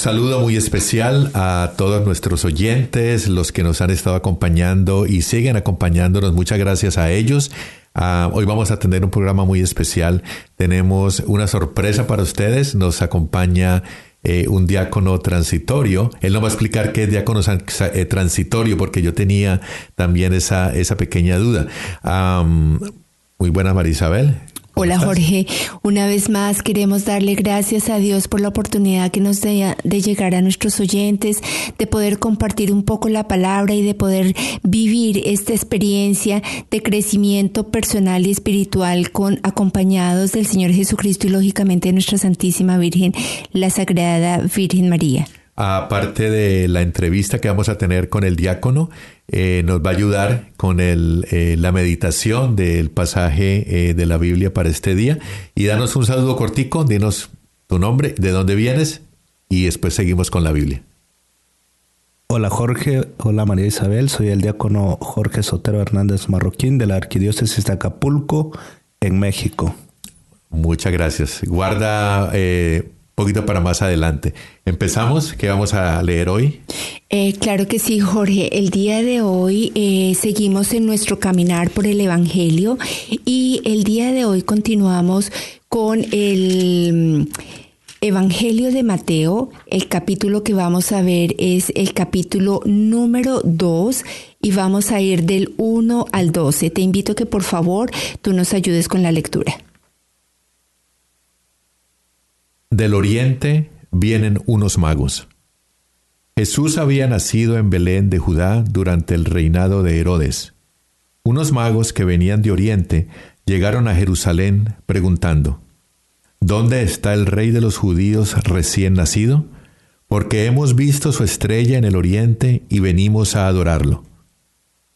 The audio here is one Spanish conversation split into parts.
saludo muy especial a todos nuestros oyentes, los que nos han estado acompañando y siguen acompañándonos. Muchas gracias a ellos. Ah, hoy vamos a tener un programa muy especial. Tenemos una sorpresa para ustedes. Nos acompaña eh, un diácono transitorio. Él nos va a explicar qué es diácono eh, transitorio porque yo tenía también esa, esa pequeña duda. muy buena Marisabel. Hola Jorge, una vez más queremos darle gracias a Dios por la oportunidad que nos da de llegar a nuestros oyentes, de poder compartir un poco la palabra y de poder vivir esta experiencia de crecimiento personal y espiritual con acompañados del Señor Jesucristo y lógicamente de nuestra Santísima Virgen, la Sagrada Virgen María. Aparte de la entrevista que vamos a tener con el diácono, eh, nos va a ayudar con el, eh, la meditación del pasaje eh, de la Biblia para este día. Y danos un saludo cortico, dinos tu nombre, de dónde vienes y después seguimos con la Biblia. Hola Jorge, hola María Isabel, soy el diácono Jorge Sotero Hernández Marroquín de la Arquidiócesis de Acapulco, en México. Muchas gracias. Guarda poquito para más adelante. ¿Empezamos? ¿Qué vamos a leer hoy? Eh, claro que sí, Jorge. El día de hoy eh, seguimos en nuestro caminar por el Evangelio y el día de hoy continuamos con el... Mm, Evangelio de Mateo, el capítulo que vamos a ver es el capítulo número 2 y vamos a ir del 1 al 12. Te invito que por favor tú nos ayudes con la lectura. Del oriente vienen unos magos. Jesús había nacido en Belén de Judá durante el reinado de Herodes. Unos magos que venían de oriente llegaron a Jerusalén preguntando, ¿Dónde está el rey de los judíos recién nacido? Porque hemos visto su estrella en el oriente y venimos a adorarlo.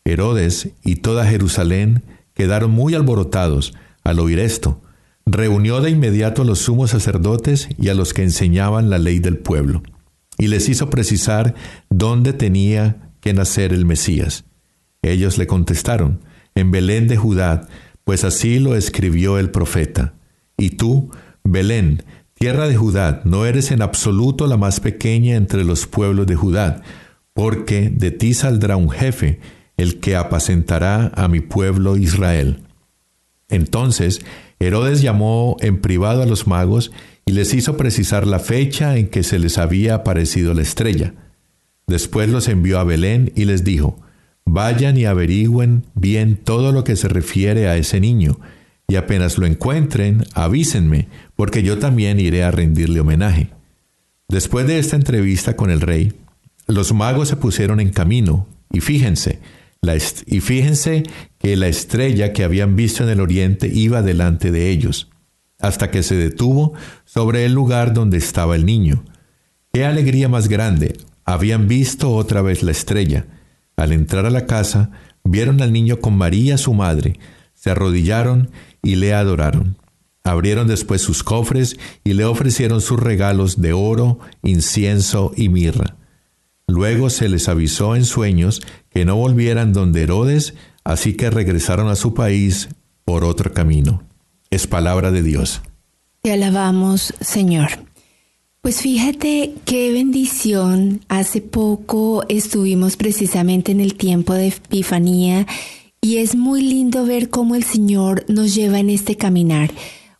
Herodes y toda Jerusalén quedaron muy alborotados al oír esto reunió de inmediato a los sumos sacerdotes y a los que enseñaban la ley del pueblo, y les hizo precisar dónde tenía que nacer el Mesías. Ellos le contestaron, en Belén de Judá, pues así lo escribió el profeta. Y tú, Belén, tierra de Judá, no eres en absoluto la más pequeña entre los pueblos de Judá, porque de ti saldrá un jefe, el que apacentará a mi pueblo Israel. Entonces Herodes llamó en privado a los magos y les hizo precisar la fecha en que se les había aparecido la estrella. Después los envió a Belén y les dijo, Vayan y averigüen bien todo lo que se refiere a ese niño, y apenas lo encuentren, avísenme, porque yo también iré a rendirle homenaje. Después de esta entrevista con el rey, los magos se pusieron en camino, y fíjense, y fíjense que la estrella que habían visto en el oriente iba delante de ellos, hasta que se detuvo sobre el lugar donde estaba el niño. ¡Qué alegría más grande! Habían visto otra vez la estrella. Al entrar a la casa, vieron al niño con María su madre, se arrodillaron y le adoraron. Abrieron después sus cofres y le ofrecieron sus regalos de oro, incienso y mirra. Luego se les avisó en sueños que no volvieran donde Herodes, así que regresaron a su país por otro camino. Es palabra de Dios. Te alabamos, Señor. Pues fíjate qué bendición. Hace poco estuvimos precisamente en el tiempo de Epifanía Y es muy lindo ver cómo el Señor nos lleva en este caminar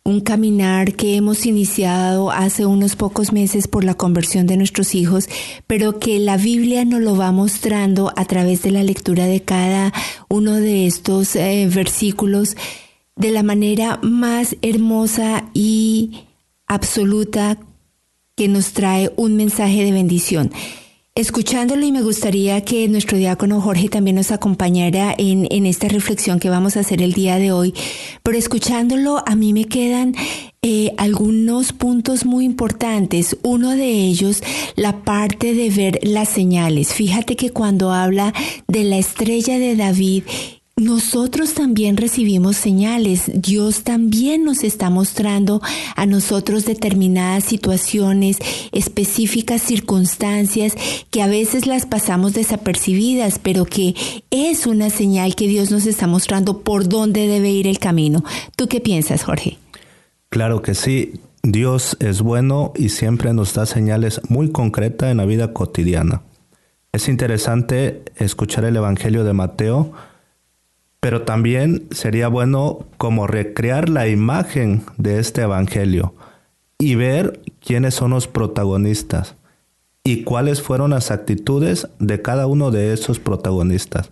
un caminar que hemos iniciado hace unos pocos meses por la conversión de nuestros hijos, pero que la Biblia nos lo va mostrando a través de la lectura de cada uno de estos eh, versículos de la manera más hermosa y absoluta que nos trae un mensaje de bendición escuchándolo y me gustaría que nuestro diácono Jorge también nos acompañara en, en, esta reflexión que vamos a hacer el día de hoy, pero escuchándolo a mí me quedan eh, algunos puntos muy importantes. Uno de ellos, la parte de ver las señales. Fíjate que cuando habla de la estrella de David nosotros también recibimos señales. Dios también nos está mostrando a nosotros determinadas situaciones, específicas circunstancias que a veces las pasamos desapercibidas, pero que es una señal que Dios nos está mostrando por dónde debe ir el camino. ¿Tú qué piensas, Jorge? Claro que sí. Dios es bueno y siempre nos da señales muy concretas en la vida cotidiana. Es interesante escuchar el Evangelio de Mateo pero también sería bueno como recrear la imagen de este Evangelio y ver quiénes son los protagonistas y cuáles fueron las actitudes de cada uno de esos protagonistas.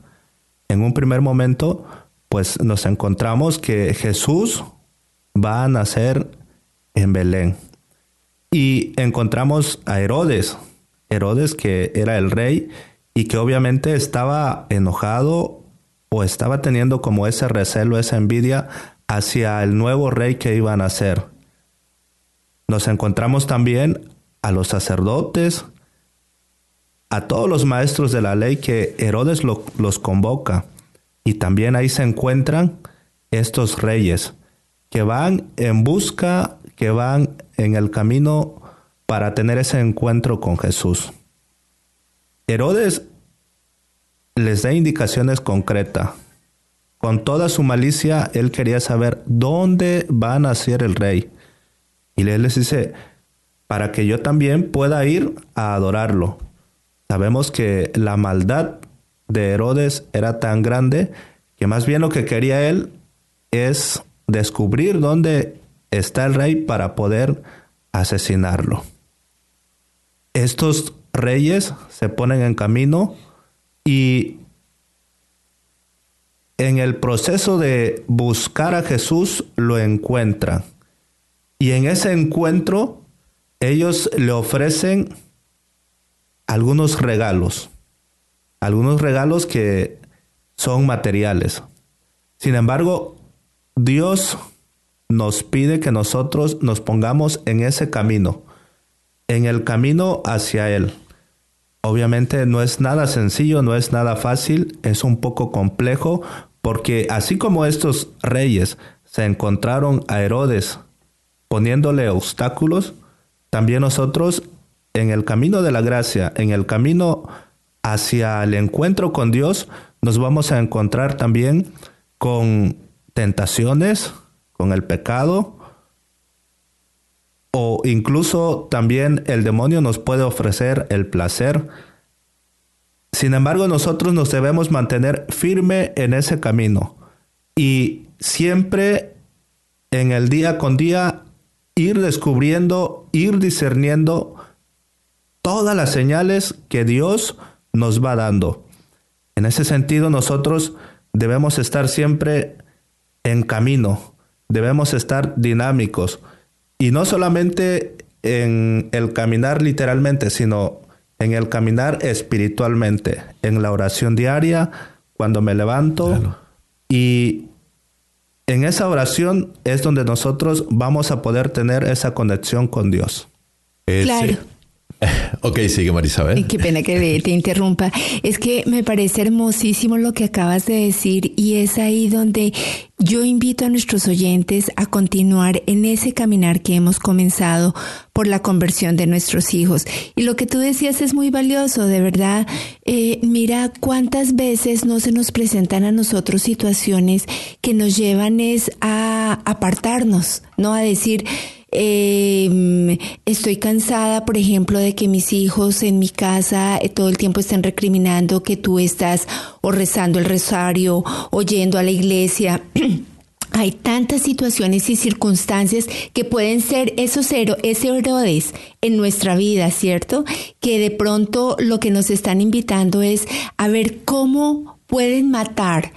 En un primer momento, pues nos encontramos que Jesús va a nacer en Belén. Y encontramos a Herodes, Herodes que era el rey y que obviamente estaba enojado o estaba teniendo como ese recelo, esa envidia hacia el nuevo rey que iban a ser. Nos encontramos también a los sacerdotes, a todos los maestros de la ley que Herodes los convoca. Y también ahí se encuentran estos reyes que van en busca, que van en el camino para tener ese encuentro con Jesús. Herodes les da indicaciones concretas. Con toda su malicia, él quería saber dónde va a nacer el rey. Y él les dice, para que yo también pueda ir a adorarlo. Sabemos que la maldad de Herodes era tan grande que más bien lo que quería él es descubrir dónde está el rey para poder asesinarlo. Estos reyes se ponen en camino y en el proceso de buscar a Jesús lo encuentran. Y en ese encuentro ellos le ofrecen algunos regalos, algunos regalos que son materiales. Sin embargo, Dios nos pide que nosotros nos pongamos en ese camino, en el camino hacia Él. Obviamente no es nada sencillo, no es nada fácil, es un poco complejo porque así como estos reyes se encontraron a Herodes poniéndole obstáculos, también nosotros en el camino de la gracia, en el camino hacia el encuentro con Dios, nos vamos a encontrar también con tentaciones, con el pecado, o incluso también el demonio nos puede ofrecer el placer. Sin embargo, nosotros nos debemos mantener firme en ese camino y siempre en el día con día ir descubriendo, ir discerniendo todas las señales que Dios nos va dando. En ese sentido, nosotros debemos estar siempre en camino, debemos estar dinámicos, y no solamente en el caminar literalmente, sino en el caminar espiritualmente, en la oración diaria, cuando me levanto. Y en esa oración es donde nosotros vamos a poder tener esa conexión con Dios. claro. Ok, sigue Marisabel. Qué pena que te interrumpa. Es que me parece hermosísimo lo que acabas de decir y es ahí donde yo invito a nuestros oyentes a continuar en ese caminar que hemos comenzado por la conversión de nuestros hijos. Y lo que tú decías es muy valioso, de verdad. Eh, mira cuántas veces no se nos presentan a nosotros situaciones que nos llevan es a apartarnos, ¿no? A decir, em, estoy cansada, por ejemplo, de que mis hijos en mi casa eh, todo el tiempo estén recriminando que tú estás o rezando el rosario o yendo a la iglesia. Hay tantas situaciones y circunstancias que pueden ser esos ese Herodes en nuestra vida, ¿cierto? Que de pronto lo que nos están invitando es a ver cómo pueden matar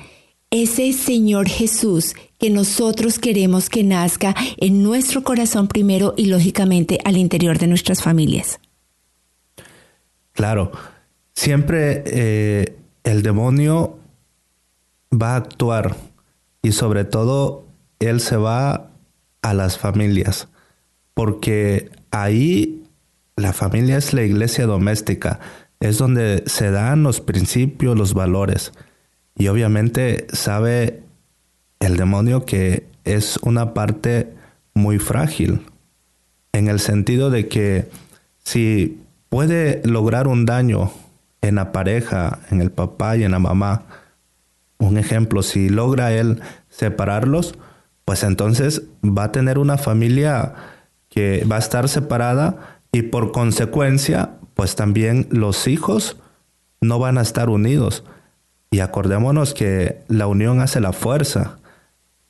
ese Señor Jesús que nosotros queremos que nazca en nuestro corazón primero y lógicamente al interior de nuestras familias. Claro, siempre eh, el demonio va a actuar y sobre todo él se va a las familias, porque ahí la familia es la iglesia doméstica, es donde se dan los principios, los valores. Y obviamente sabe el demonio que es una parte muy frágil, en el sentido de que si puede lograr un daño en la pareja, en el papá y en la mamá, un ejemplo, si logra él separarlos, pues entonces va a tener una familia que va a estar separada y por consecuencia, pues también los hijos no van a estar unidos. Y acordémonos que la unión hace la fuerza.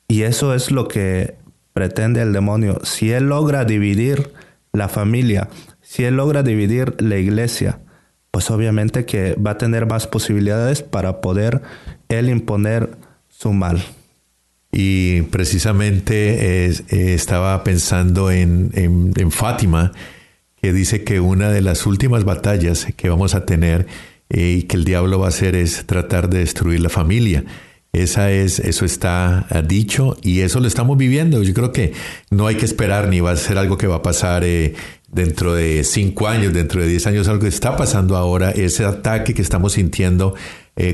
Y eso es lo que pretende el demonio. Si él logra dividir la familia, si él logra dividir la iglesia, pues obviamente que va a tener más posibilidades para poder él imponer su mal. Y precisamente eh, estaba pensando en, en, Fátima, que dice que una de las últimas batallas que vamos a tener eh, y que el diablo va a hacer es tratar de destruir la familia. Esa es, eso está ah, dicho y eso lo estamos viviendo. Yo creo que no hay que esperar ni va a ser algo que va a pasar eh, dentro de cinco años, dentro de diez años, algo que está pasando ahora, ese ataque que estamos sintiendo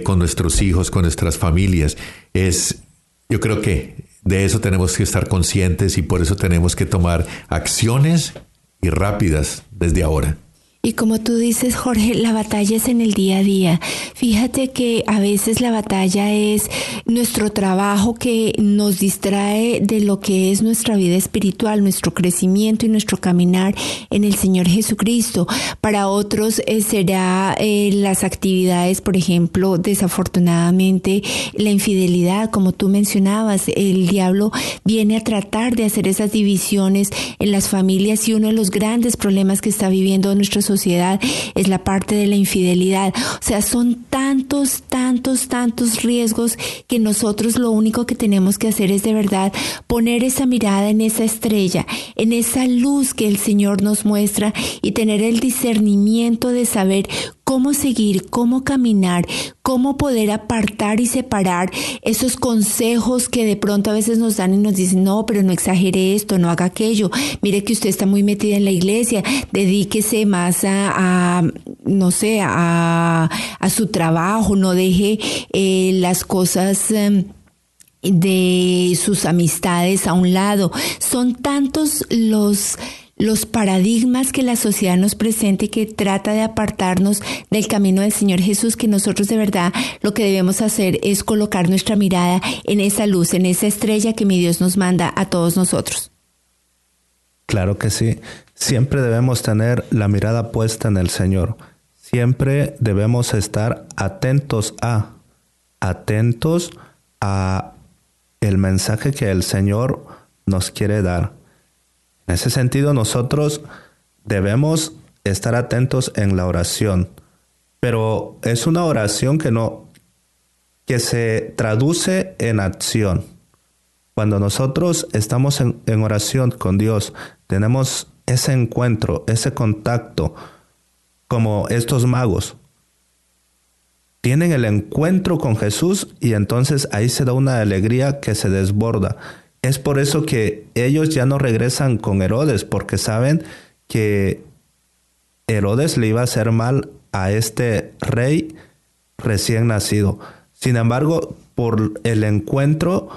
con nuestros hijos, con nuestras familias. Es yo creo que de eso tenemos que estar conscientes y por eso tenemos que tomar acciones y rápidas desde ahora. Y como tú dices, Jorge, la batalla es en el día a día. Fíjate que a veces la batalla es nuestro trabajo que nos distrae de lo que es nuestra vida espiritual, nuestro crecimiento y nuestro caminar en el Señor Jesucristo. Para otros eh, será eh, las actividades, por ejemplo, desafortunadamente la infidelidad, como tú mencionabas, el diablo viene a tratar de hacer esas divisiones en las familias y uno de los grandes problemas que está viviendo nuestra sociedad sociedad es la parte de la infidelidad. O sea, son tantos, tantos, tantos riesgos que nosotros lo único que tenemos que hacer es de verdad poner esa mirada en esa estrella, en esa luz que el Señor nos muestra y tener el discernimiento de saber cómo seguir, cómo caminar, cómo poder apartar y separar esos consejos que de pronto a veces nos dan y nos dicen, no, pero no exagere esto, no haga aquello, mire que usted está muy metida en la iglesia, dedíquese más a, no sé, a, su trabajo, no deje eh, las cosas... Em, de sus amistades a un lado. Son tantos los los paradigmas que la sociedad nos presenta y que trata de apartarnos del camino del Señor Jesús, que nosotros de verdad lo que debemos hacer es colocar nuestra mirada en esa luz, en esa estrella que mi Dios nos manda a todos nosotros. Claro que sí. Siempre debemos tener la mirada puesta en el Señor. Siempre debemos estar atentos a, atentos a el mensaje que el Señor nos quiere dar. En ese sentido, nosotros debemos estar atentos en la oración, pero es una oración que no que se traduce en acción. Cuando nosotros estamos en, en oración con Dios, tenemos ese encuentro, ese contacto, como estos magos. Tienen el encuentro con Jesús y entonces ahí se da una alegría que se desborda. Es por eso que ellos ya no regresan con Herodes, porque saben que Herodes le iba a hacer mal a este rey recién nacido. Sin embargo, por el encuentro,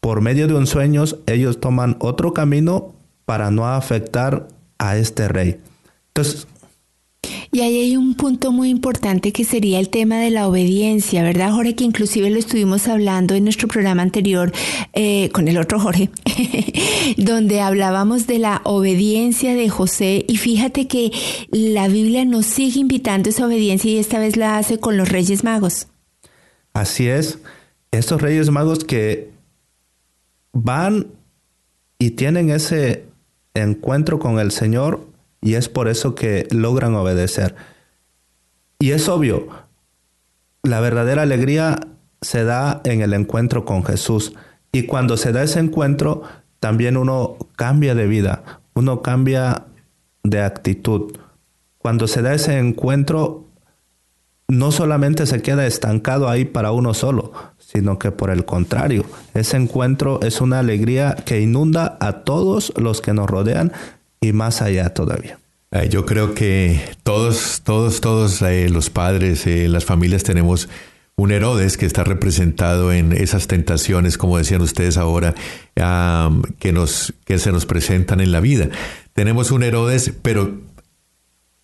por medio de un sueño, ellos toman otro camino para no afectar a este rey. Entonces, Y ahí hay un punto muy importante que sería el tema de la obediencia, ¿verdad, Jorge? Que inclusive lo estuvimos hablando en nuestro programa anterior eh, con el otro Jorge, donde hablábamos de la obediencia de José. Y fíjate que la Biblia nos sigue invitando a esa obediencia y esta vez la hace con los Reyes Magos. Así es, estos Reyes Magos que van y tienen ese encuentro con el Señor y es por eso que logran obedecer. Y es obvio, la verdadera alegría se da en el encuentro con Jesús. Y cuando se da ese encuentro, también uno cambia de vida, uno cambia de actitud. Cuando se da ese encuentro, no solamente se queda estancado ahí para uno solo, sino que por el contrario, ese encuentro es una alegría que inunda a todos los que nos rodean y más allá todavía. Eh, yo creo que todos, todos, todos eh, los padres, eh, las familias tenemos un Herodes que está representado en esas tentaciones, como decían ustedes ahora, que, nos, que se nos presentan en la vida. Tenemos un Herodes, pero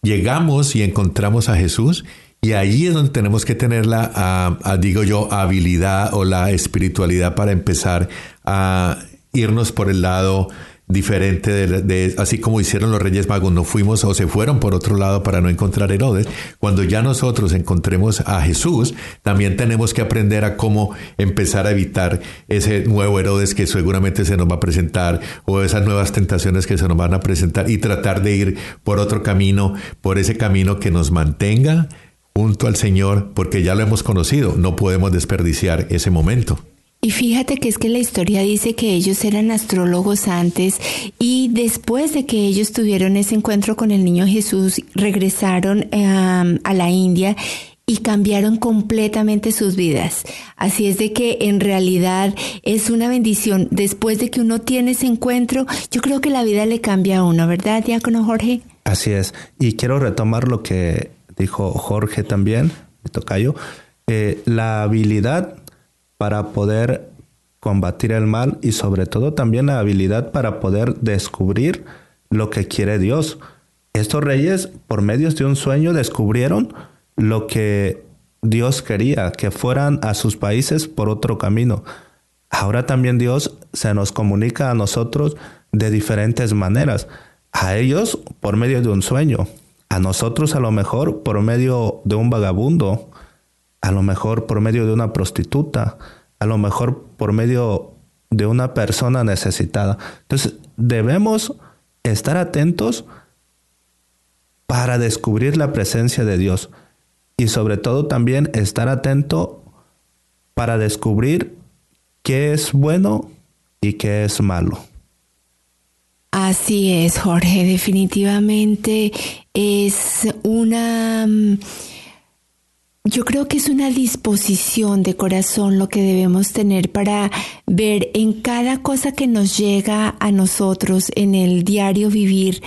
llegamos y encontramos a Jesús y ahí es donde tenemos que tener la, digo yo, habilidad o la espiritualidad para empezar a irnos por el lado diferente de, así como hicieron los Reyes Magos, no fuimos o se fueron por otro lado para no encontrar Herodes. Cuando ya nosotros encontremos a Jesús, también tenemos que aprender a cómo empezar a evitar ese nuevo Herodes que seguramente se nos va a presentar o esas nuevas tentaciones que se nos van a presentar y tratar de ir por otro camino, por ese camino que nos mantenga junto al Señor, porque ya lo hemos conocido, no podemos desperdiciar ese momento. Y fíjate que es que la historia dice que ellos eran astrólogos antes y después de que ellos tuvieron ese encuentro con el niño Jesús, regresaron a la India y cambiaron completamente sus vidas. Así es de que en realidad es una bendición. Después de que uno tiene ese encuentro, yo creo que la vida le cambia a uno, ¿verdad, Diácono Jorge? Así es. Y quiero retomar lo que dijo Jorge también, mi tocayo. Eh, la habilidad para poder combatir el mal y sobre todo también la habilidad para poder descubrir lo que quiere Dios. Estos reyes, por medios de un sueño, descubrieron lo que Dios quería, que fueran a sus países por otro camino. Ahora también Dios se nos comunica a nosotros de diferentes maneras. A ellos por medio de un sueño, a nosotros a lo mejor por medio de un vagabundo, a lo mejor por medio de una prostituta, a lo mejor por medio de una persona necesitada. Entonces, debemos estar atentos para descubrir la presencia de Dios y sobre todo también estar atento para descubrir qué es bueno y qué es malo. Así es, Jorge, definitivamente es una mm, yo creo que es una disposición de corazón lo que debemos tener para ver en cada cosa que nos llega a nosotros en el diario vivir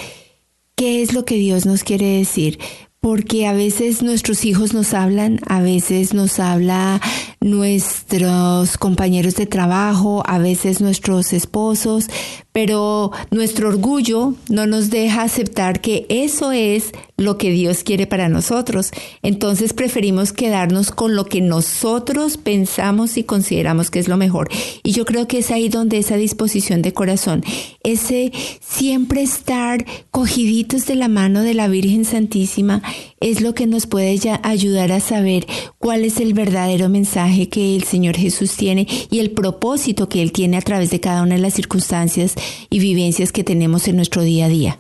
qué es lo que Dios nos quiere decir. Porque a veces nuestros hijos nos hablan, a veces nos habla nuestros compañeros de trabajo, a veces nuestros esposos, pero nuestro orgullo no nos deja aceptar que eso es lo que Dios quiere para nosotros. Entonces preferimos quedarnos con lo que nosotros pensamos y consideramos que es lo mejor. Y yo creo que es ahí donde esa disposición de corazón, ese siempre estar cogiditos de la mano de la Virgen Santísima, es lo que nos puede ayudar a saber cuál es el verdadero mensaje que el Señor Jesús tiene y el propósito que Él tiene a través de cada una de las circunstancias y vivencias que tenemos en nuestro día a día.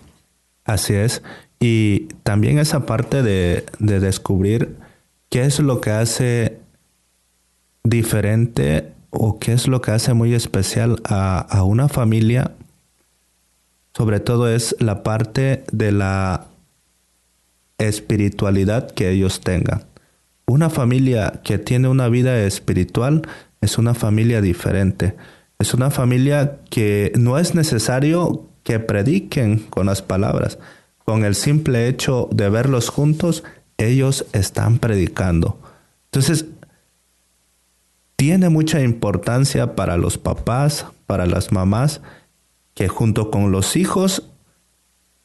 Así es. Y también esa parte de, descubrir qué es lo que hace diferente o qué es lo que hace muy especial a, a, una familia, sobre todo es la parte de la espiritualidad que ellos tengan. Una familia que tiene una vida espiritual es una familia diferente. Es una familia que no es necesario que prediquen con las palabras. Con el simple hecho de verlos juntos, ellos están predicando. Entonces, tiene mucha importancia para los papás, para las mamás, que junto con los hijos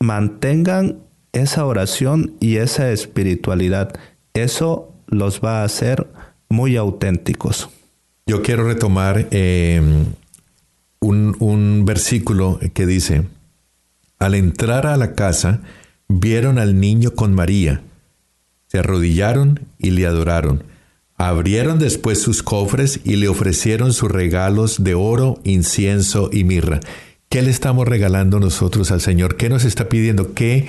mantengan esa oración y esa espiritualidad. Eso los va a hacer muy auténticos. Yo quiero retomar eh, un, un versículo que dice, al entrar a la casa, vieron al niño con María, se arrodillaron y le adoraron. Abrieron después sus cofres y le ofrecieron sus regalos de oro, incienso y mirra. ¿Qué le estamos regalando nosotros al Señor? ¿Qué nos está pidiendo? ¿Qué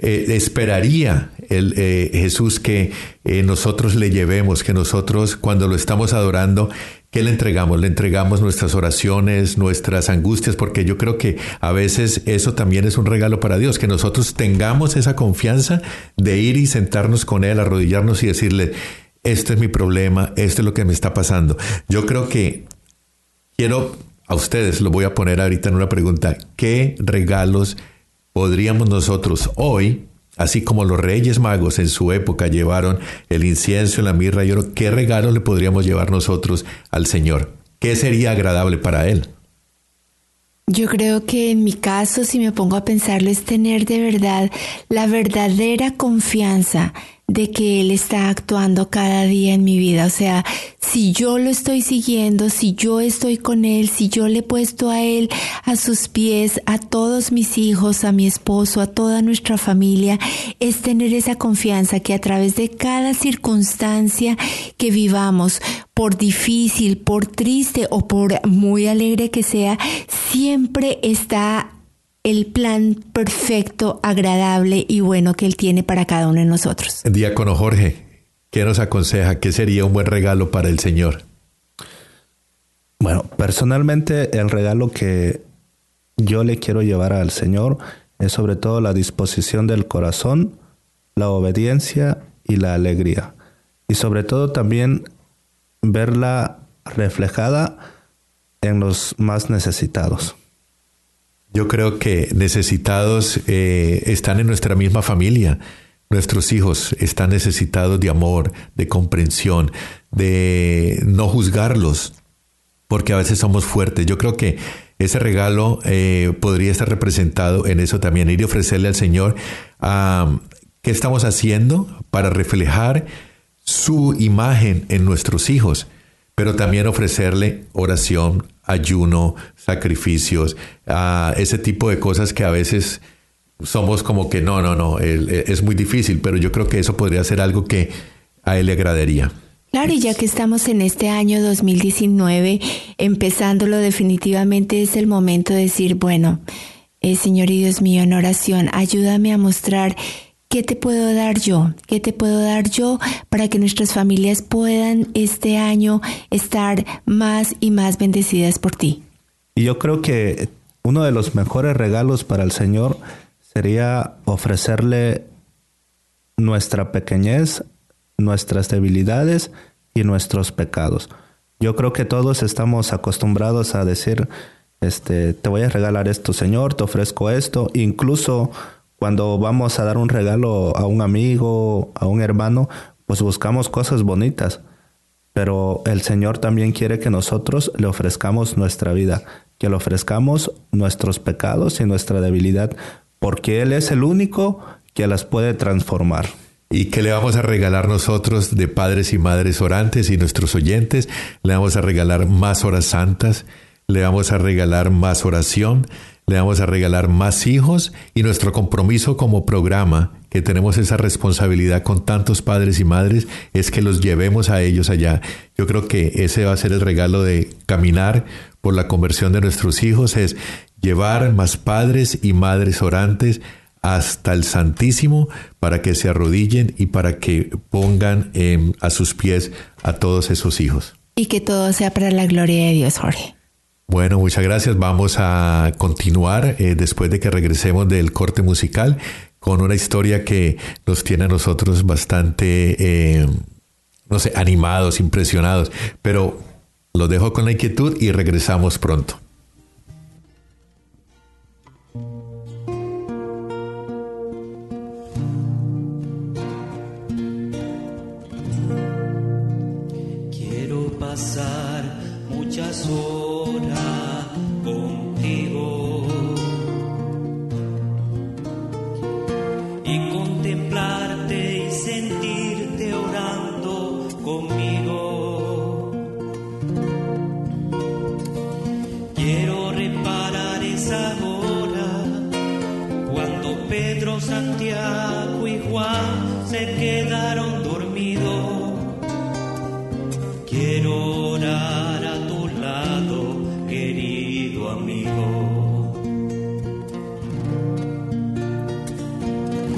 eh, esperaría el, eh, Jesús que eh, nosotros le llevemos, que nosotros cuando lo estamos adorando, ¿qué le entregamos? Le entregamos nuestras oraciones, nuestras angustias, porque yo creo que a veces eso también es un regalo para Dios, que nosotros tengamos esa confianza de ir y sentarnos con Él, arrodillarnos y decirle, este es mi problema, esto es lo que me está pasando. Yo creo que quiero a ustedes, lo voy a poner ahorita en una pregunta, ¿qué regalos podríamos nosotros hoy, así como los reyes magos en su época llevaron el incienso, la mirra y oro, qué regalo le podríamos llevar nosotros al Señor? ¿Qué sería agradable para Él? Yo creo que en mi caso, si me pongo a pensarlo, es tener de verdad la verdadera confianza de que Él está actuando cada día en mi vida. O sea, si yo lo estoy siguiendo, si yo estoy con Él, si yo le he puesto a Él a sus pies, a todos mis hijos, a mi esposo, a toda nuestra familia, es tener esa confianza que a través de cada circunstancia que vivamos, por difícil, por triste o por muy alegre que sea, siempre está el plan perfecto, agradable y bueno que Él tiene para cada uno de nosotros. Diácono Jorge, ¿qué nos aconseja? ¿Qué sería un buen regalo para el Señor? Bueno, personalmente el regalo que yo le quiero llevar al Señor es sobre todo la disposición del corazón, la obediencia y la alegría. Y sobre todo también verla reflejada en los más necesitados. Yo creo que necesitados eh, están en nuestra misma familia. Nuestros hijos están necesitados de amor, de comprensión, de no juzgarlos, porque a veces somos fuertes. Yo creo que ese regalo eh, podría estar representado en eso también, ir y ofrecerle al Señor qué estamos haciendo para reflejar su imagen en nuestros hijos, pero también ofrecerle oración, ayuno, sacrificios, a ese tipo de cosas que a veces somos como que no, no, no, es muy difícil, pero yo creo que eso podría ser algo que a él le agradaría. Claro, y ya que estamos en este año 2019, empezándolo definitivamente es el momento de decir, bueno, eh, Señor y Dios mío, en oración, ayúdame a mostrar ¿Qué te puedo dar yo? ¿Qué te puedo dar yo para que nuestras familias puedan este año estar más y más bendecidas por ti? Y yo creo que uno de los mejores regalos para el Señor sería ofrecerle nuestra pequeñez, nuestras debilidades y nuestros pecados. Yo creo que todos estamos acostumbrados a decir, este, te voy a regalar esto, Señor, te ofrezco esto, incluso cuando vamos a dar un regalo a un amigo, a un hermano, pues buscamos cosas bonitas. Pero el Señor también quiere que nosotros le ofrezcamos nuestra vida, que le ofrezcamos nuestros pecados y nuestra debilidad, porque Él es el único que las puede transformar. ¿Y qué le vamos a regalar nosotros de padres y madres orantes y nuestros oyentes? Le vamos a regalar más horas santas, le vamos a regalar más oración, le vamos a regalar más hijos y nuestro compromiso como programa, que tenemos esa responsabilidad con tantos padres y madres, es que los llevemos a ellos allá. Yo creo que ese va a ser el regalo de caminar por la conversión de nuestros hijos, es llevar más padres y madres orantes hasta el Santísimo para que se arrodillen y para que pongan a sus pies a todos esos hijos. Y que todo sea para la gloria de Dios, Jorge. Bueno, muchas gracias. Vamos a continuar eh, después de que regresemos del corte musical con una historia que nos tiene a nosotros bastante, eh, no sé, animados, impresionados. Pero lo dejo con la inquietud y regresamos pronto.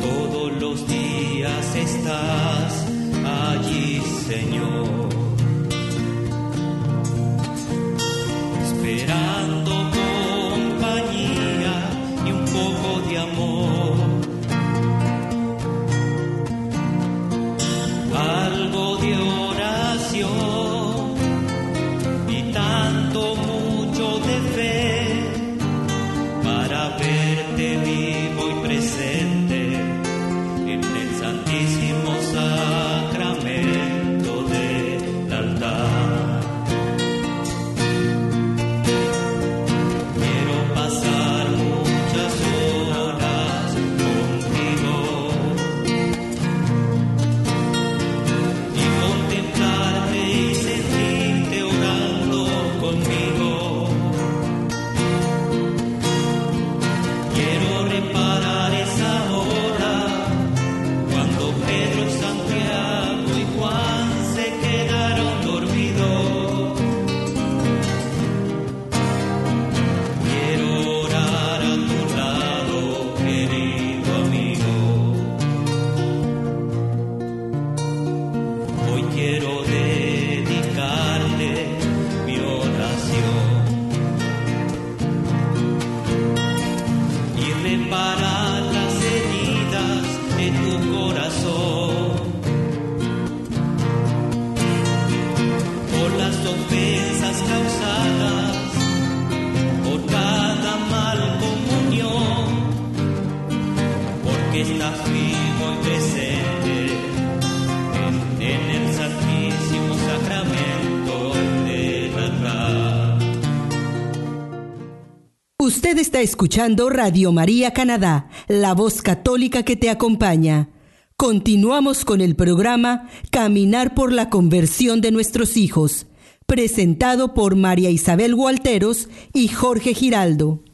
Todos los días estás allí, Señor. Está escuchando Radio María Canadá, la voz católica que te acompaña. Continuamos con el programa Caminar por la conversión de nuestros hijos, presentado por María Isabel Gualteros y Jorge Giraldo.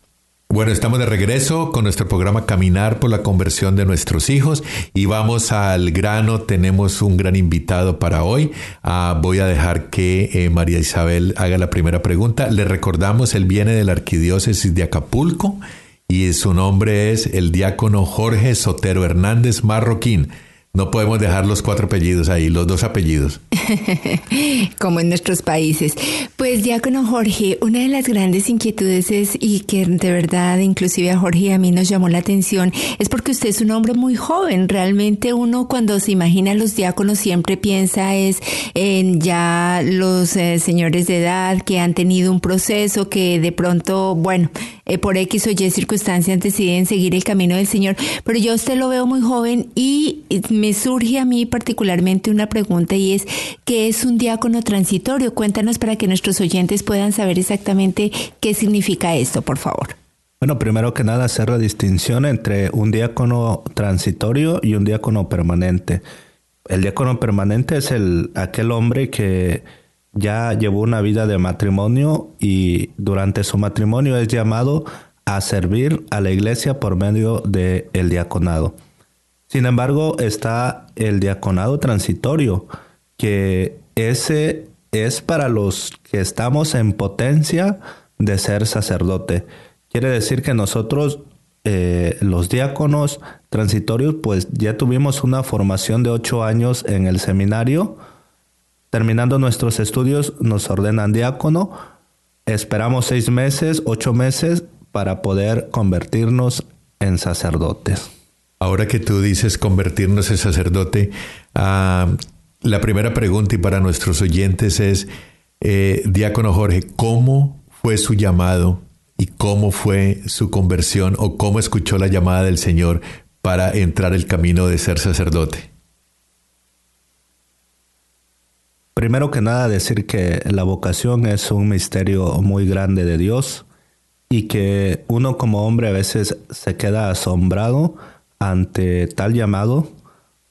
Bueno, estamos de regreso con nuestro programa Caminar por la conversión de nuestros hijos y vamos al grano. Tenemos un gran invitado para hoy. Ah, voy a dejar que eh, María Isabel haga la primera pregunta. Le recordamos, él viene de la Arquidiócesis de Acapulco y su nombre es el diácono Jorge Sotero Hernández Marroquín. No podemos dejar los cuatro apellidos ahí, los dos apellidos. como en nuestros países. Pues diácono Jorge, una de las grandes inquietudes es, y que de verdad inclusive a Jorge y a mí nos llamó la atención, es porque usted es un hombre muy joven. Realmente uno cuando se imagina a los diáconos siempre piensa es en ya los eh, señores de edad que han tenido un proceso que de pronto, bueno, eh, por X o Y circunstancias deciden seguir el camino del Señor. Pero yo a usted lo veo muy joven y me surge a mí particularmente una pregunta y es, ¿qué es un diácono transitorio? Cuéntanos para que nuestros oyentes puedan saber exactamente qué significa esto, por favor. Bueno, primero que nada, hacer la distinción entre un diácono transitorio y un diácono permanente. El diácono permanente es el, aquel hombre que ya llevó una vida de matrimonio y durante su matrimonio es llamado a servir a la iglesia por medio del el diaconado. Sin embargo, está el diaconado transitorio, que ese es para los que estamos en potencia de ser sacerdote. Quiere decir que nosotros, eh, los diáconos transitorios, pues ya tuvimos una formación de ocho años en el seminario. Terminando nuestros estudios, nos ordenan diácono. Esperamos seis meses, ocho meses para poder convertirnos en sacerdotes. Ahora que tú dices convertirnos en sacerdote, ah, la primera pregunta y para nuestros oyentes es, eh, Diácono Jorge, ¿cómo fue su llamado y cómo fue su conversión o cómo escuchó la llamada del Señor para entrar el camino de ser sacerdote? Primero que nada decir que la vocación es un misterio muy grande de Dios y que uno como hombre a veces se queda asombrado ante tal llamado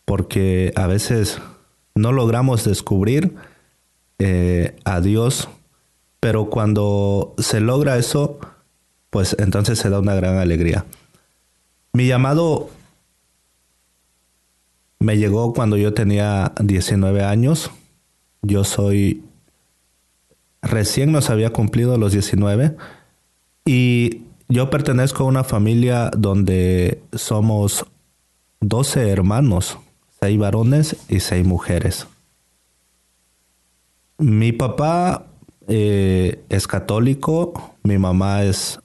porque a veces no logramos descubrir eh, a Dios, pero cuando se logra eso, pues entonces se da una gran alegría. Mi llamado me llegó cuando yo tenía 19 años. Yo soy recién nos había cumplido los 19 y yo pertenezco a una familia donde somos 12 hermanos, 6 varones y 6 mujeres. Mi papá eh, es católico, mi mamá es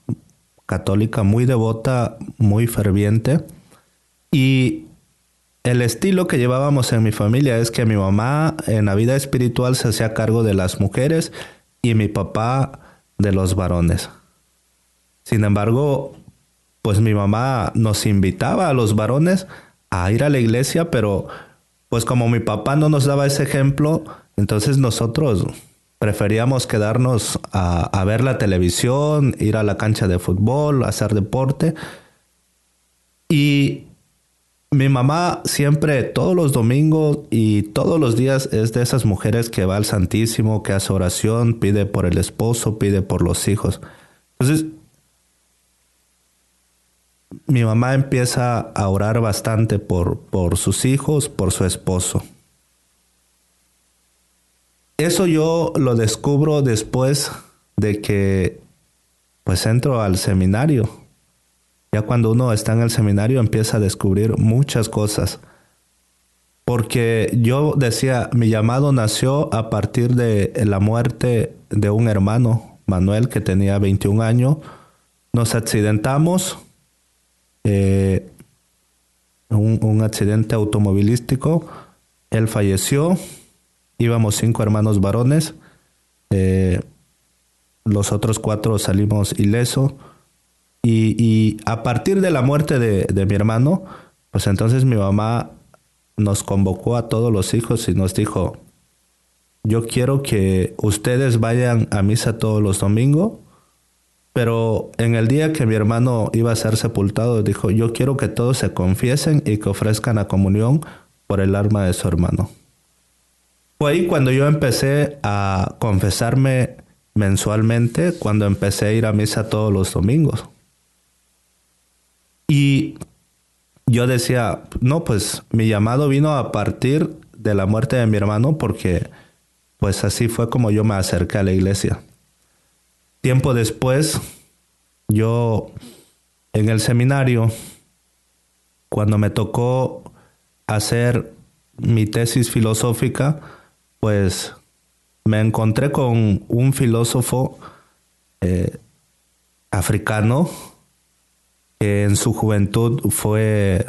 católica muy devota, muy ferviente y el estilo que llevábamos en mi familia es que mi mamá en la vida espiritual se hacía cargo de las mujeres y mi papá de los varones. Sin embargo, pues mi mamá nos invitaba a los varones a ir a la iglesia, pero pues como mi papá no nos daba ese ejemplo, entonces nosotros preferíamos quedarnos a, ver la televisión, ir a la cancha de fútbol, hacer deporte. Y mi mamá siempre, todos los domingos y todos los días es de esas mujeres que va al Santísimo, que hace oración, pide por el esposo, pide por los hijos. Entonces, mi mamá empieza a orar bastante por, por sus hijos, por su esposo. Eso yo lo descubro después de que pues entro al seminario. Ya cuando uno está en el seminario empieza a descubrir muchas cosas. Porque yo decía, mi llamado nació a partir de la muerte de un hermano, Manuel, que tenía 21 años. Nos accidentamos, eh, un, accidente automovilístico. Él falleció, íbamos cinco hermanos varones, eh, los otros cuatro salimos ilesos y, a partir de la muerte de, mi hermano, pues entonces mi mamá nos convocó a todos los hijos y nos dijo, yo quiero que ustedes vayan a misa todos los domingos, pero en el día que mi hermano iba a ser sepultado, dijo, yo quiero que todos se confiesen y que ofrezcan la comunión por el alma de su hermano. Fue ahí cuando yo empecé a confesarme mensualmente, cuando empecé a ir a misa todos los domingos. Y yo decía, no, pues mi llamado vino a partir de la muerte de mi hermano porque pues así fue como yo me acerqué a la iglesia. Tiempo después, yo en el seminario, cuando me tocó hacer mi tesis filosófica, pues me encontré con un filósofo eh, africano en su juventud fue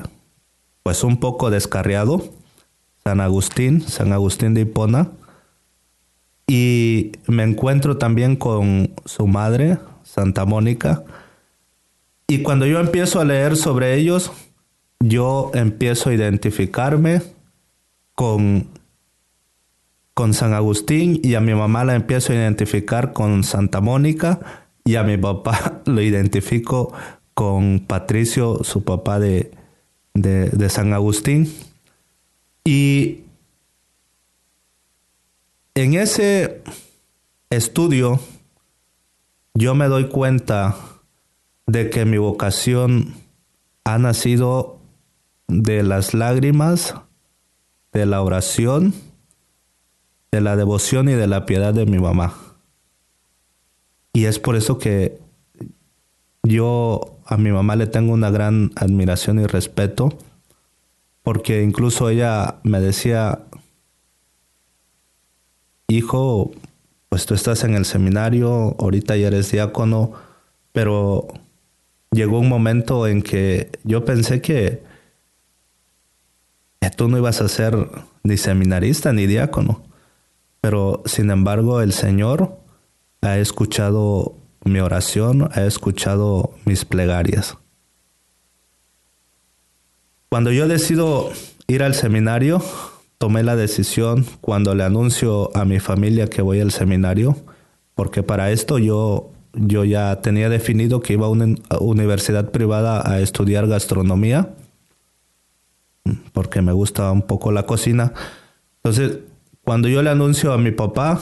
pues un poco descarriado, San Agustín, San Agustín de Hipona. Y me encuentro también con su madre, Santa Mónica. Y cuando yo empiezo a leer sobre ellos, yo empiezo a identificarme con, con San Agustín y a mi mamá la empiezo a identificar con Santa Mónica y a mi papá lo identifico con Patricio, su papá de, de, San Agustín. Y en ese estudio yo me doy cuenta de que mi vocación ha nacido de las lágrimas, de la oración, de la devoción y de la piedad de mi mamá. Y es por eso que yo a mi mamá le tengo una gran admiración y respeto, porque incluso ella me decía, hijo, pues tú estás en el seminario, ahorita ya eres diácono, pero llegó un momento en que yo pensé que, tú no ibas a ser ni seminarista ni diácono, pero sin embargo el Señor ha escuchado mi oración, ha escuchado mis plegarias. Cuando yo decido ir al seminario, tomé la decisión cuando le anuncio a mi familia que voy al seminario, porque para esto yo, yo ya tenía definido que iba a una universidad privada a estudiar gastronomía, porque me gusta un poco la cocina. Entonces, cuando yo le anuncio a mi papá,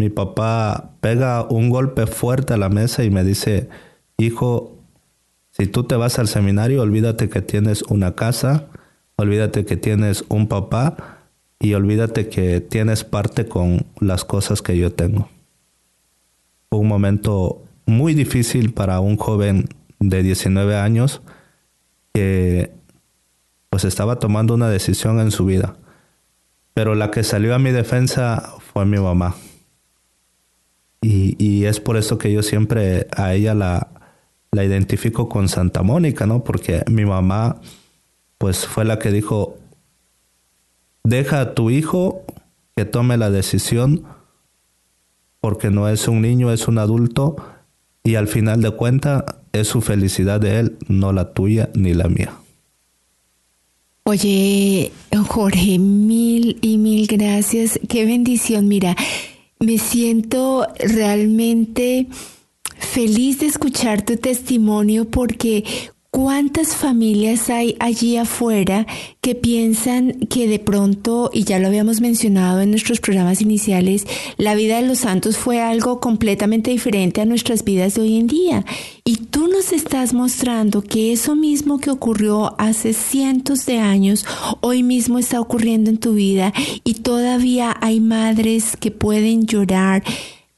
mi papá pega un golpe fuerte a la mesa y me dice, hijo, si tú te vas al seminario, olvídate que tienes una casa, olvídate que tienes un papá y olvídate que tienes parte con las cosas que yo tengo. Fue un momento muy difícil para un joven de 19 años que pues estaba tomando una decisión en su vida. Pero la que salió a mi defensa fue mi mamá. Y, es por eso que yo siempre a ella la, la identifico con Santa Mónica, ¿no? Porque mi mamá, pues fue la que dijo, deja a tu hijo que tome la decisión, porque no es un niño, es un adulto, y al final de cuentas es su felicidad de él, no la tuya ni la mía. Oye, Jorge, mil y mil gracias. Qué bendición. Mira, me siento realmente feliz de escuchar tu testimonio porque ¿Cuántas familias hay allí afuera que piensan que de pronto, y ya lo habíamos mencionado en nuestros programas iniciales, la vida de los santos fue algo completamente diferente a nuestras vidas de hoy en día? Y tú nos estás mostrando que eso mismo que ocurrió hace cientos de años, hoy mismo está ocurriendo en tu vida y todavía hay madres que pueden llorar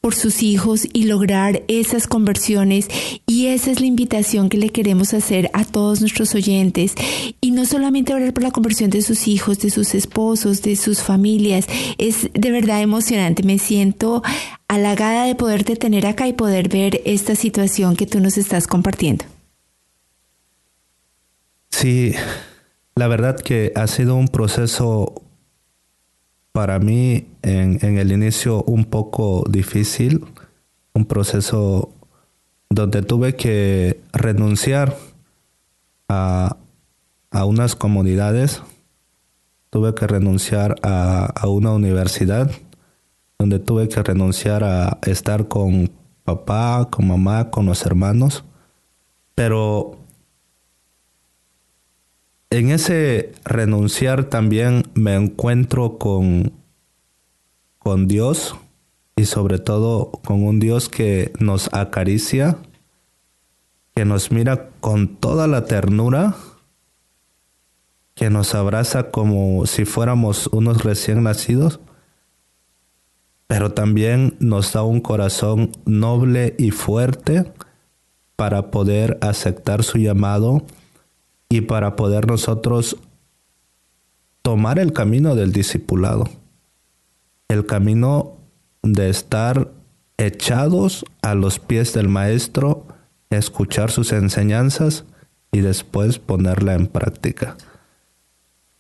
por sus hijos y lograr esas conversiones. Y esa es la invitación que le queremos hacer a todos nuestros oyentes. Y no solamente orar por la conversión de sus hijos, de sus esposos, de sus familias. Es de verdad emocionante. Me siento halagada de poderte tener acá y poder ver esta situación que tú nos estás compartiendo. Sí, la verdad que ha sido un proceso para mí en, el inicio un poco difícil, un proceso donde tuve que renunciar a, unas comunidades, tuve que renunciar a, a, una universidad, donde tuve que renunciar a estar con papá, con mamá, con los hermanos, pero en ese renunciar también me encuentro con, con Dios y sobre todo con un Dios que nos acaricia, que nos mira con toda la ternura, que nos abraza como si fuéramos unos recién nacidos, pero también nos da un corazón noble y fuerte para poder aceptar su llamado y para poder nosotros tomar el camino del discipulado, el camino de estar echados a los pies del maestro, escuchar sus enseñanzas y después ponerla en práctica.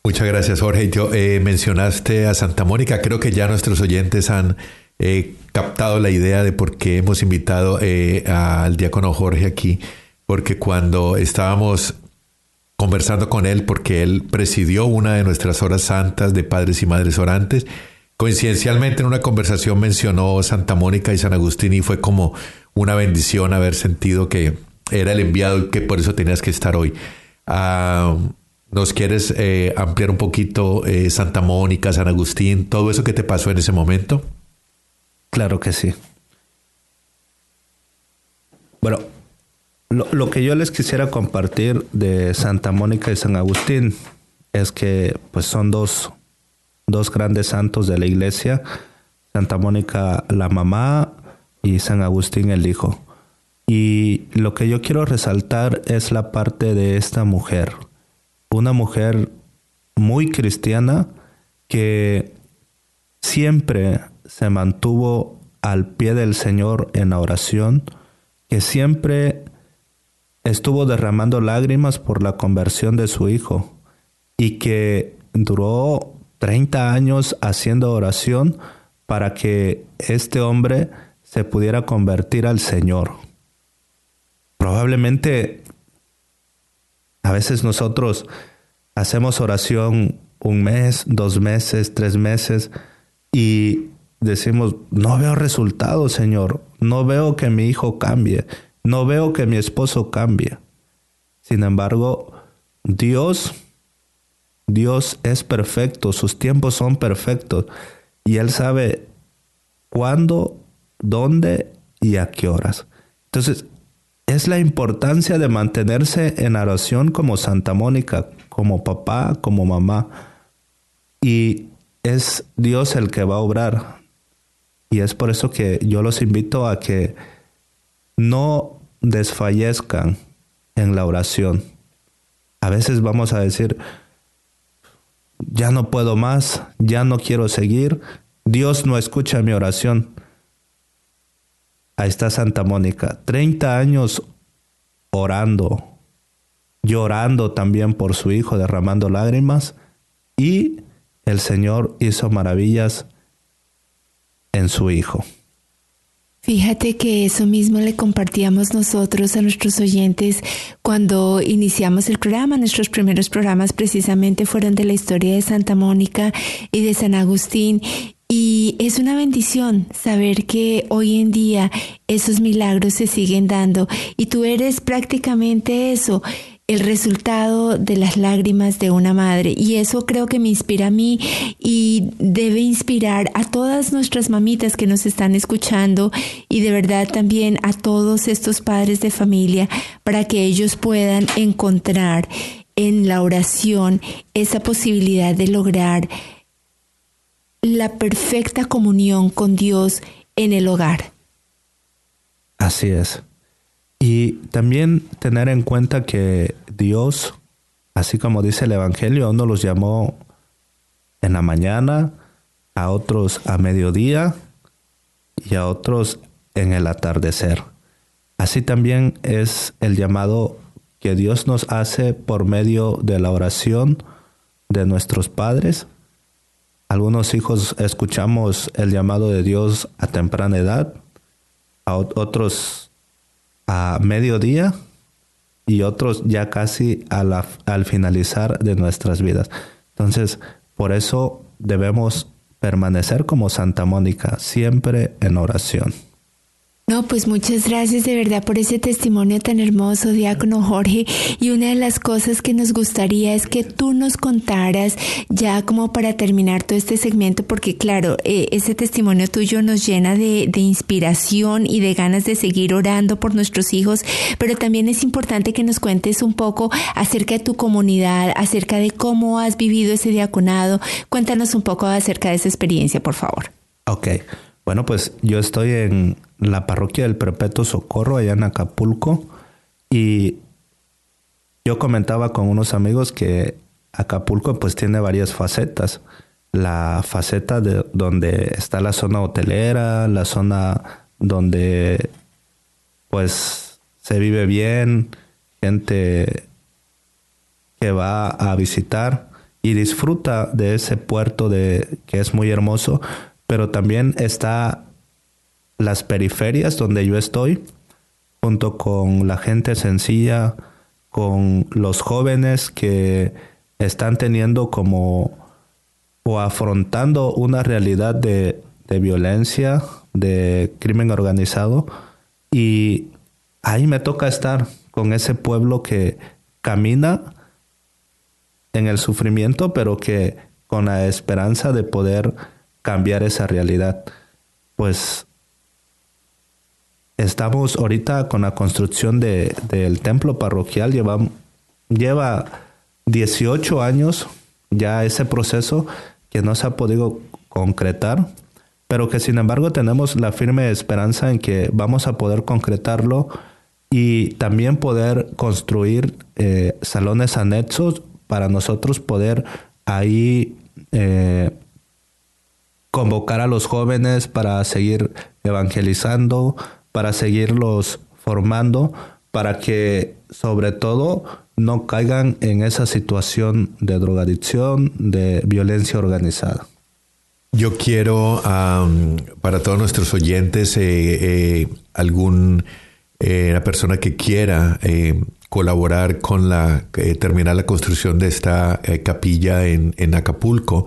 Muchas gracias, Jorge. Yo, eh, mencionaste a Santa Mónica. Creo que ya nuestros oyentes han eh, captado la idea de por qué hemos invitado eh, al diácono Jorge aquí, porque cuando estábamos conversando con él porque él presidió una de nuestras horas santas de padres y madres orantes. Coincidencialmente en una conversación mencionó Santa Mónica y San Agustín y fue como una bendición haber sentido que era el enviado y que por eso tenías que estar hoy. Ah, ¿Nos quieres eh, ampliar un poquito eh, Santa Mónica, San Agustín, todo eso que te pasó en ese momento? Claro que sí. Bueno, lo, que yo les quisiera compartir de Santa Mónica y San Agustín es que pues son dos, dos grandes santos de la iglesia, Santa Mónica la mamá y San Agustín el hijo. Y lo que yo quiero resaltar es la parte de esta mujer, una mujer muy cristiana que siempre se mantuvo al pie del Señor en la oración, que siempre estuvo derramando lágrimas por la conversión de su hijo y que duró 30 años haciendo oración para que este hombre se pudiera convertir al Señor. Probablemente a veces nosotros hacemos oración un mes, dos meses, tres meses y decimos, no veo resultados, Señor, no veo que mi hijo cambie, no veo que mi esposo cambie. Sin embargo, Dios, Dios es perfecto, sus tiempos son perfectos y Él sabe cuándo, dónde y a qué horas. Entonces, es la importancia de mantenerse en oración como Santa Mónica, como papá, como mamá. Y es Dios el que va a obrar. Y es por eso que yo los invito a que no desfallezcan en la oración. A veces vamos a decir, ya no puedo más, ya no quiero seguir, Dios no escucha mi oración. Ahí está Santa Mónica, 30 años orando, llorando también por su hijo, derramando lágrimas, y el Señor hizo maravillas en su hijo. Fíjate que eso mismo le compartíamos nosotros a nuestros oyentes cuando iniciamos el programa. Nuestros primeros programas precisamente fueron de la historia de Santa Mónica y de San Agustín. Y es una bendición saber que hoy en día esos milagros se siguen dando y tú eres prácticamente eso, el resultado de las lágrimas de una madre. Y eso creo que me inspira a mí y debe inspirar a todas nuestras mamitas que nos están escuchando y de verdad también a todos estos padres de familia para que ellos puedan encontrar en la oración esa posibilidad de lograr la perfecta comunión con Dios en el hogar. Así es. Y también tener en cuenta que Dios, así como dice el Evangelio, a uno los llamó en la mañana, a otros a mediodía y a otros en el atardecer. Así también es el llamado que Dios nos hace por medio de la oración de nuestros padres. Algunos hijos escuchamos el llamado de Dios a temprana edad, a otros a mediodía y otros ya casi al finalizar de nuestras vidas. Entonces, por eso debemos permanecer como Santa Mónica, siempre en oración. No, pues muchas gracias de verdad por ese testimonio tan hermoso, diácono Jorge. Y una de las cosas que nos gustaría es que tú nos contaras, ya como para terminar todo este segmento, porque claro, eh, ese testimonio tuyo nos llena de, de inspiración y de ganas de seguir orando por nuestros hijos, pero también es importante que nos cuentes un poco acerca de tu comunidad, acerca de cómo has vivido ese diaconado. Cuéntanos un poco acerca de esa experiencia, por favor. Ok. Bueno, pues yo estoy en la parroquia del Perpetuo Socorro allá en Acapulco y yo comentaba con unos amigos que Acapulco pues tiene varias facetas. La faceta de donde está la zona hotelera, la zona donde pues se vive bien, gente que va a visitar y disfruta de ese puerto de que es muy hermoso, pero también está las periferias donde yo estoy, junto con la gente sencilla, con los jóvenes que están teniendo como o afrontando una realidad de, de violencia, de crimen organizado, y ahí me toca estar con ese pueblo que camina en el sufrimiento, pero que con la esperanza de poder cambiar esa realidad. Pues estamos ahorita con la construcción de, del templo parroquial, lleva, lleva 18 años ya ese proceso que no se ha podido concretar, pero que sin embargo tenemos la firme esperanza en que vamos a poder concretarlo y también poder construir eh, salones anexos para nosotros poder ahí eh, convocar a los jóvenes para seguir evangelizando, para seguirlos formando, para que sobre todo no caigan en esa situación de drogadicción, de violencia organizada. Yo quiero para todos nuestros oyentes eh, eh, algún eh, persona que quiera colaborar con la terminar la construcción de esta capilla en, en Acapulco,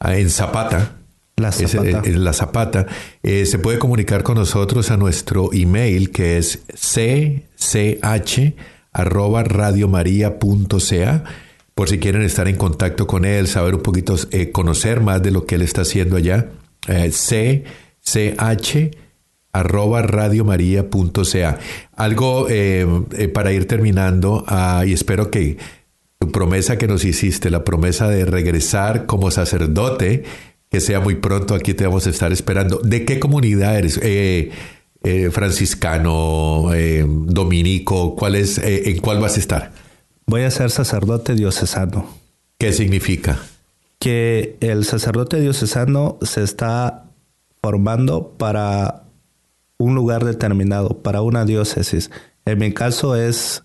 en Zapata, la Zapata. Es, la Zapata. Eh, se puede comunicar con nosotros a nuestro email que es cch@radiomaria.ca por si quieren estar en contacto con él, saber un poquito, eh, conocer más de lo que él está haciendo allá. Eh, cch arroba radiomaria.ca. Algo eh, eh, para ir terminando, ah, y espero que tu promesa que nos hiciste, la promesa de regresar como sacerdote, que sea muy pronto, aquí te vamos a estar esperando. ¿De qué comunidad eres? Eh, eh, franciscano, eh, dominico, ¿cuál es, ¿en cuál vas a estar? Voy a ser sacerdote diocesano. ¿Qué significa? Que el sacerdote diocesano se está formando para un lugar determinado, para una diócesis. En mi caso es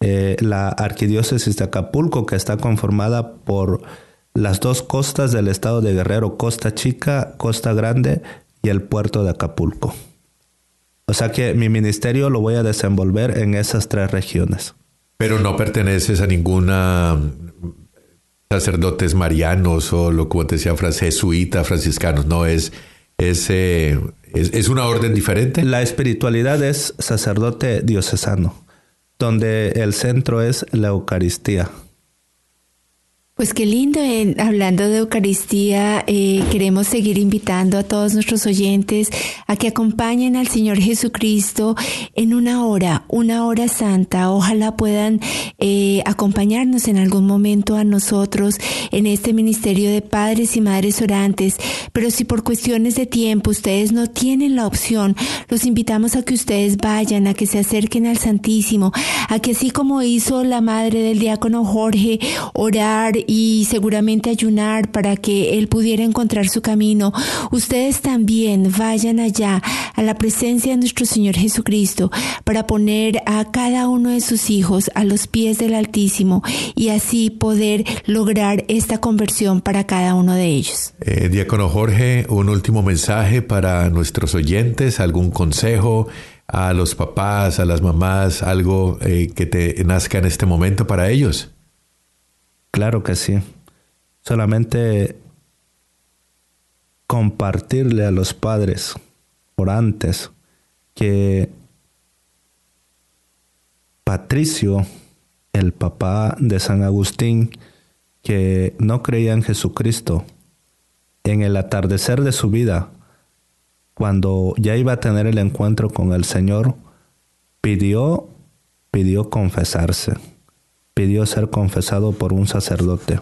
la arquidiócesis de Acapulco, que está conformada por las dos costas del estado de Guerrero, Costa Chica, Costa Grande y el puerto de Acapulco. O sea que mi ministerio lo voy a desenvolver en esas tres regiones. Pero no perteneces a ninguna sacerdotes marianos o lo como te decía, fran- jesuita, franciscanos, no es, es, eh, es, es una orden diferente. La espiritualidad es sacerdote diocesano, donde el centro es la Eucaristía. Pues qué lindo, hablando de Eucaristía, eh, queremos seguir invitando a todos nuestros oyentes a que acompañen al Señor Jesucristo en una hora, una hora santa. Ojalá puedan eh, acompañarnos en algún momento a nosotros en este ministerio de padres y madres orantes. Pero si por cuestiones de tiempo ustedes no tienen la opción, los invitamos a que ustedes vayan, a que se acerquen al Santísimo, a que así como hizo la madre del diácono Jorge, orar seguramente ayunar para que él pudiera encontrar su camino, ustedes también vayan allá a la presencia de nuestro Señor Jesucristo para poner a cada uno de sus hijos a los pies del Altísimo y así poder lograr esta conversión para cada uno de ellos. Eh, Diácono Jorge, un último mensaje para nuestros oyentes, algún consejo a los papás, a las mamás, algo eh, que te nazca en este momento para ellos. Claro que sí. Solamente compartirle a los padres orantes que Patricio, el papá de San Agustín, que no creía en Jesucristo, en el atardecer de su vida, cuando ya iba a tener el encuentro con el Señor, pidió, pidió confesarse, pidió ser confesado por un sacerdote.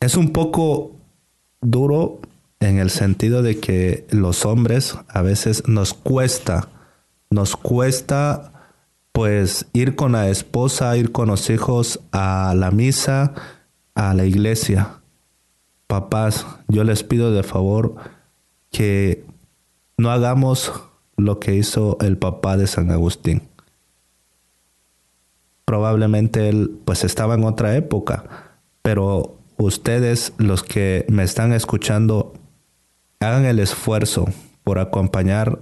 Es un poco duro en el sentido de que los hombres a veces nos cuesta, nos cuesta pues ir con la esposa, ir con los hijos a la misa, a la iglesia. Papás, yo les pido de favor que no hagamos lo que hizo el papá de San Agustín. Probablemente él pues estaba en otra época, pero ustedes los que me están escuchando hagan el esfuerzo por acompañar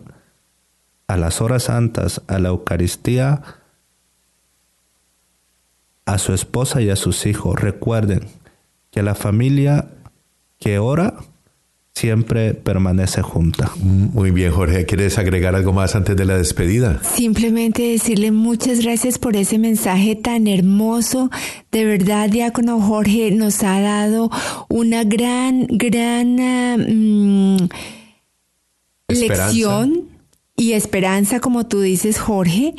a las horas santas, a la Eucaristía, a su esposa y a sus hijos. Recuerden que la familia que ora siempre permanece junta. Muy bien, Jorge. ¿Quieres agregar algo más antes de la despedida? Simplemente decirle muchas gracias por ese mensaje tan hermoso. De verdad, Diácono Jorge nos ha dado una gran, gran ah, mm, lección y esperanza, como tú dices, Jorge,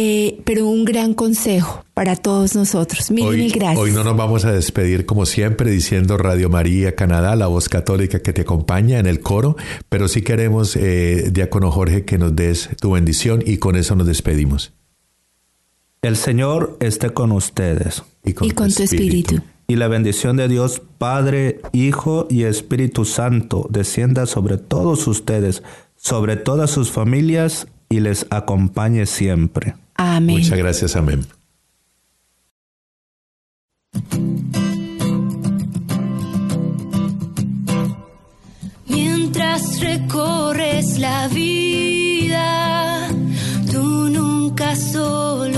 eh, pero un gran consejo para todos nosotros. Mil, mil gracias. hoy no nos vamos a despedir como siempre diciendo Radio María Canadá, la voz católica que te acompaña en el coro, pero sí queremos, eh, Diácono Jorge, que nos des tu bendición y con eso nos despedimos. El Señor esté con ustedes. y con tu espíritu. Y la bendición de Dios Padre, Hijo y Espíritu Santo descienda sobre todos ustedes, sobre todas sus familias y les acompañe siempre. Amén. Muchas gracias, amén. Mientras recorres la vida, tú nunca solo